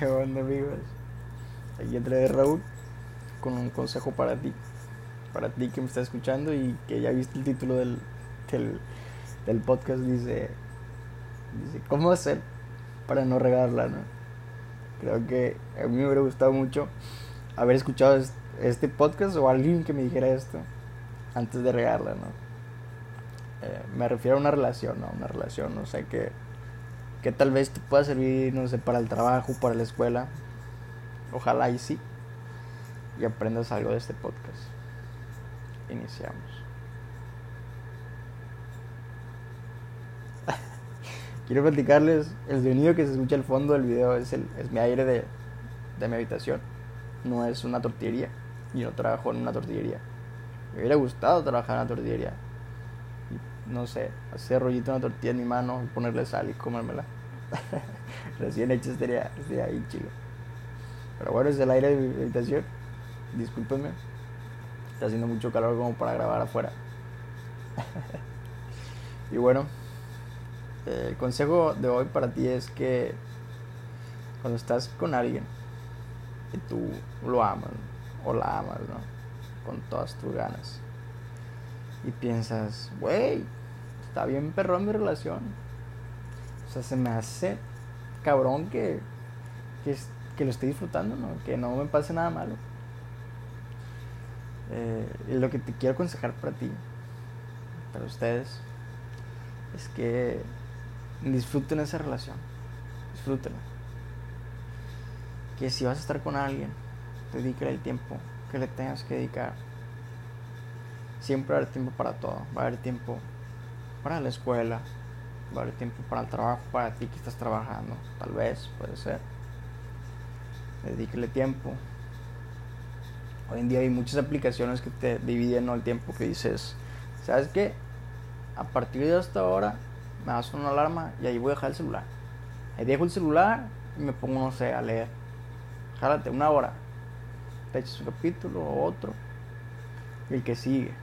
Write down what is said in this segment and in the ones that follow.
¿Qué amigos? Aquí entré Raúl con un consejo para ti. Para ti que me está escuchando y que ya viste el título del, del, podcast. Dice, dice, ¿cómo hacer para no regarla? ¿no? Creo que a mí me hubiera gustado mucho haber escuchado este podcast o alguien que me dijera esto antes de regarla, ¿no? Eh, me refiero a una relación, ¿no? Una relación, no sé, que que tal vez te pueda servir, no sé, para el trabajo, para la escuela. Ojalá y sí. Y aprendas algo de este podcast. Iniciamos. Quiero platicarles, el sonido que se escucha al fondo del video es, el, es mi aire de, de mi habitación. No es una tortillería. Yo no trabajo en una tortillería. Me hubiera gustado trabajar en una tortillería no sé, hacer rollito una tortilla en mi mano, ponerle sal y comérmela. Recién hecho sería, sería ahí chido. Pero bueno, es el aire de mi habitación. Discúlpenme. Está haciendo mucho calor como para grabar afuera. y bueno, el consejo de hoy para ti es que cuando estás con alguien y tú lo amas o la amas, ¿no? Con todas tus ganas. Y piensas, wey, está bien perrón mi relación. O sea, se me hace cabrón que, que, lo esté disfrutando, ¿no? Que no me pase nada malo. Eh, lo que te quiero aconsejar para ti, para ustedes, es que disfruten esa relación. Disfrútenla. Que si vas a estar con alguien, dedícale el tiempo que le tengas que dedicar. Siempre va a haber tiempo para todo. Va a haber tiempo para la escuela, va a haber tiempo para el trabajo, para ti que estás trabajando, tal vez, puede ser. Dedíquele tiempo. Hoy en día hay muchas aplicaciones que te dividen el tiempo que dices, ¿sabes qué? A partir de esta hora me das una alarma y ahí voy a dejar el celular. Ahí dejo el celular y me pongo, no sé, a leer. Jálate una hora. Te echas un capítulo o otro. Y el que sigue.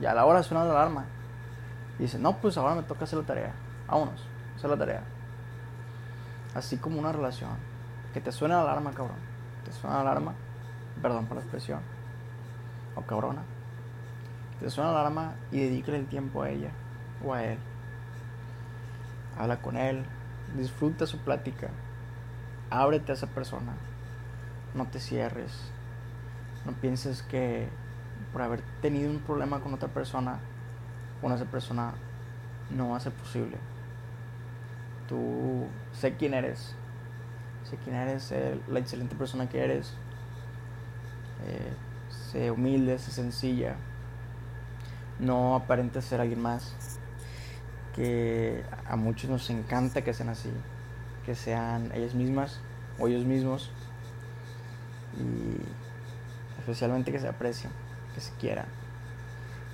Y a la hora suena la alarma dice, no, pues ahora me toca hacer la tarea. Vámonos, hacer la tarea. Así como una relación. Que te suena la alarma, cabrón. Te suena la alarma. Perdón por la expresión. O cabrona. Te suena la alarma y dedícale el tiempo a ella o a él. Habla con él. Disfruta su plática. Ábrete a esa persona. No te cierres. No pienses que por haber tenido un problema con otra persona con esa persona no va a ser posible. Tú sé quién eres, sé quién eres, la excelente persona que eres, eh, sé humilde, sé sencilla, no aparentes ser alguien más, que a muchos nos encanta que sean así, que sean ellas mismas o ellos mismos. Y especialmente que se aprecien, que se quieran.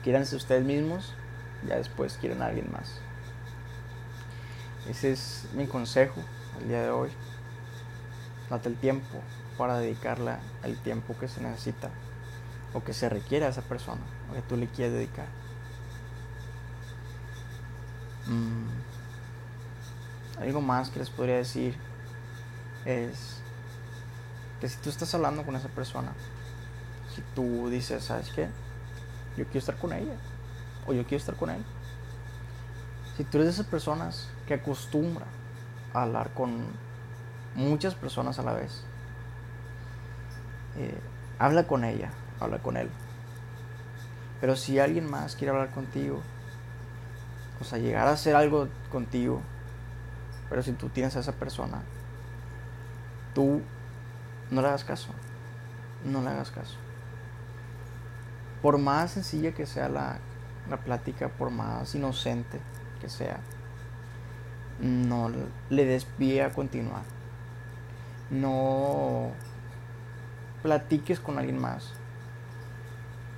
Quieranse ustedes mismos ya después quieren a alguien más. Ese es mi consejo al día de hoy. Date el tiempo para dedicarle el tiempo que se necesita o que se requiere a esa persona o que tú le quieres dedicar. Mm. Algo más que les podría decir es que si tú estás hablando con esa persona, si tú dices, ¿sabes qué? Yo quiero estar con ella o yo quiero estar con él. Si tú eres de esas personas que acostumbra a hablar con muchas personas a la vez, eh, habla con ella, habla con él. Pero si alguien más quiere hablar contigo, o sea, llegar a hacer algo contigo, pero si tú tienes a esa persona, tú no le hagas caso, no le hagas caso. Por más sencilla que sea la, la plática, por más inocente que sea, no le des pie a continuar. No platiques con alguien más.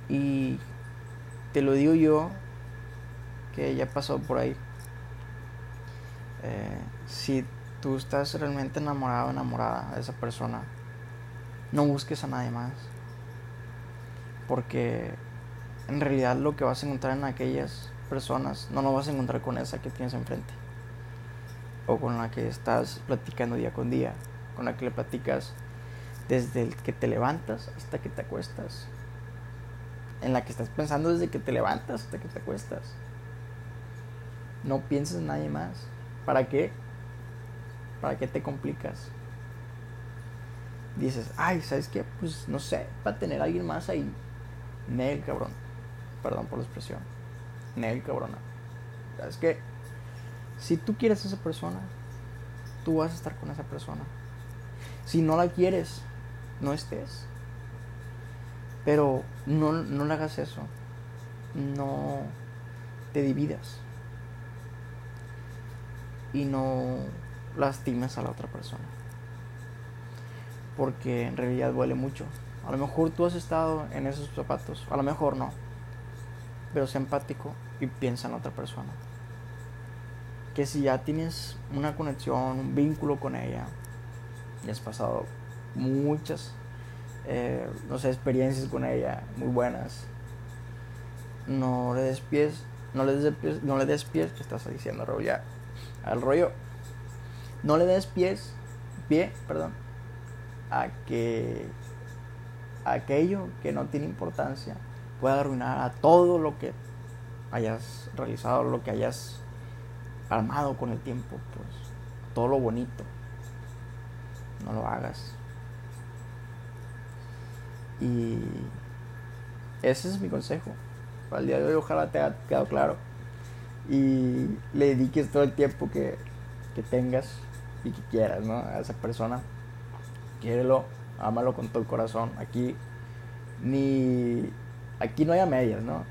Y te lo digo yo, que ya pasado por ahí. Eh, si tú estás realmente enamorado enamorada de esa persona, no busques a nadie más. Porque en realidad lo que vas a encontrar en aquellas personas no lo vas a encontrar con esa que tienes enfrente o con la que estás platicando día con día, con la que le platicas desde el que te levantas hasta que te acuestas. En la que estás pensando desde que te levantas hasta que te acuestas. No pienses en nadie más. ¿Para qué? ¿Para qué te complicas? Dices, ay, ¿sabes qué? Pues no sé, para tener a alguien más ahí. Nel, cabrón. Perdón por la expresión. Nel, cabrona. ¿Sabes qué? Si tú quieres a esa persona, tú vas a estar con esa persona. Si no la quieres, no estés. Pero no, no le hagas eso. No te dividas. Y no lastimes a la otra persona. Porque en realidad duele mucho. A lo mejor tú has estado en esos zapatos. A lo mejor no. Pero sé empático y piensa en otra persona. Que si ya tienes una conexión, un vínculo con ella, y has pasado muchas, eh, no sé, experiencias con ella muy buenas, no le des pies, no le des pies, no le des pies, ¿qué estás diciendo, Raúl? Ya, al rollo, no le des pies, pie, perdón, a que aquello que no tiene importancia pueda arruinar a todo lo que hayas realizado, lo que hayas armado con el tiempo, pues todo lo bonito. No lo hagas. Y ese es mi consejo. Para el día de hoy ojalá te haya quedado claro. Y le dediques todo el tiempo que, que tengas y que quieras, ¿no? A esa persona. Quiérelo, ámalo con todo el corazón. Aquí ni aquí no hay a medias, ¿no?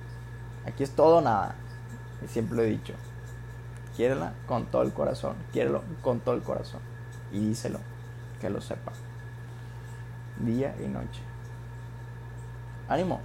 Aquí es todo o nada. Y siempre lo he dicho. Quiérela con todo el corazón. Quiérelo con todo el corazón. Y díselo. Que lo sepa. Día y noche. Ánimo.